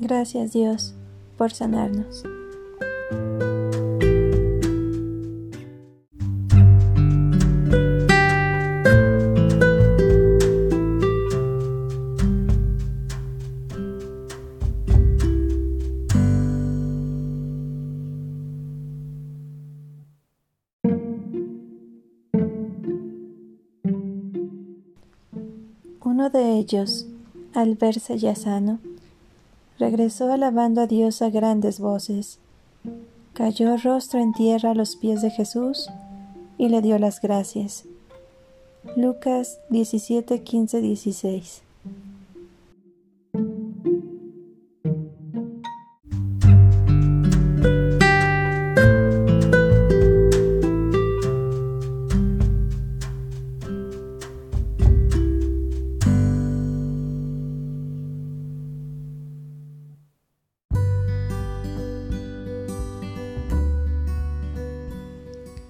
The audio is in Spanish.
Gracias Dios por sanarnos. Uno de ellos, al verse ya sano, regresó alabando a Dios a grandes voces. Cayó rostro en tierra a los pies de Jesús y le dio las gracias. Lucas 17, 15, 16.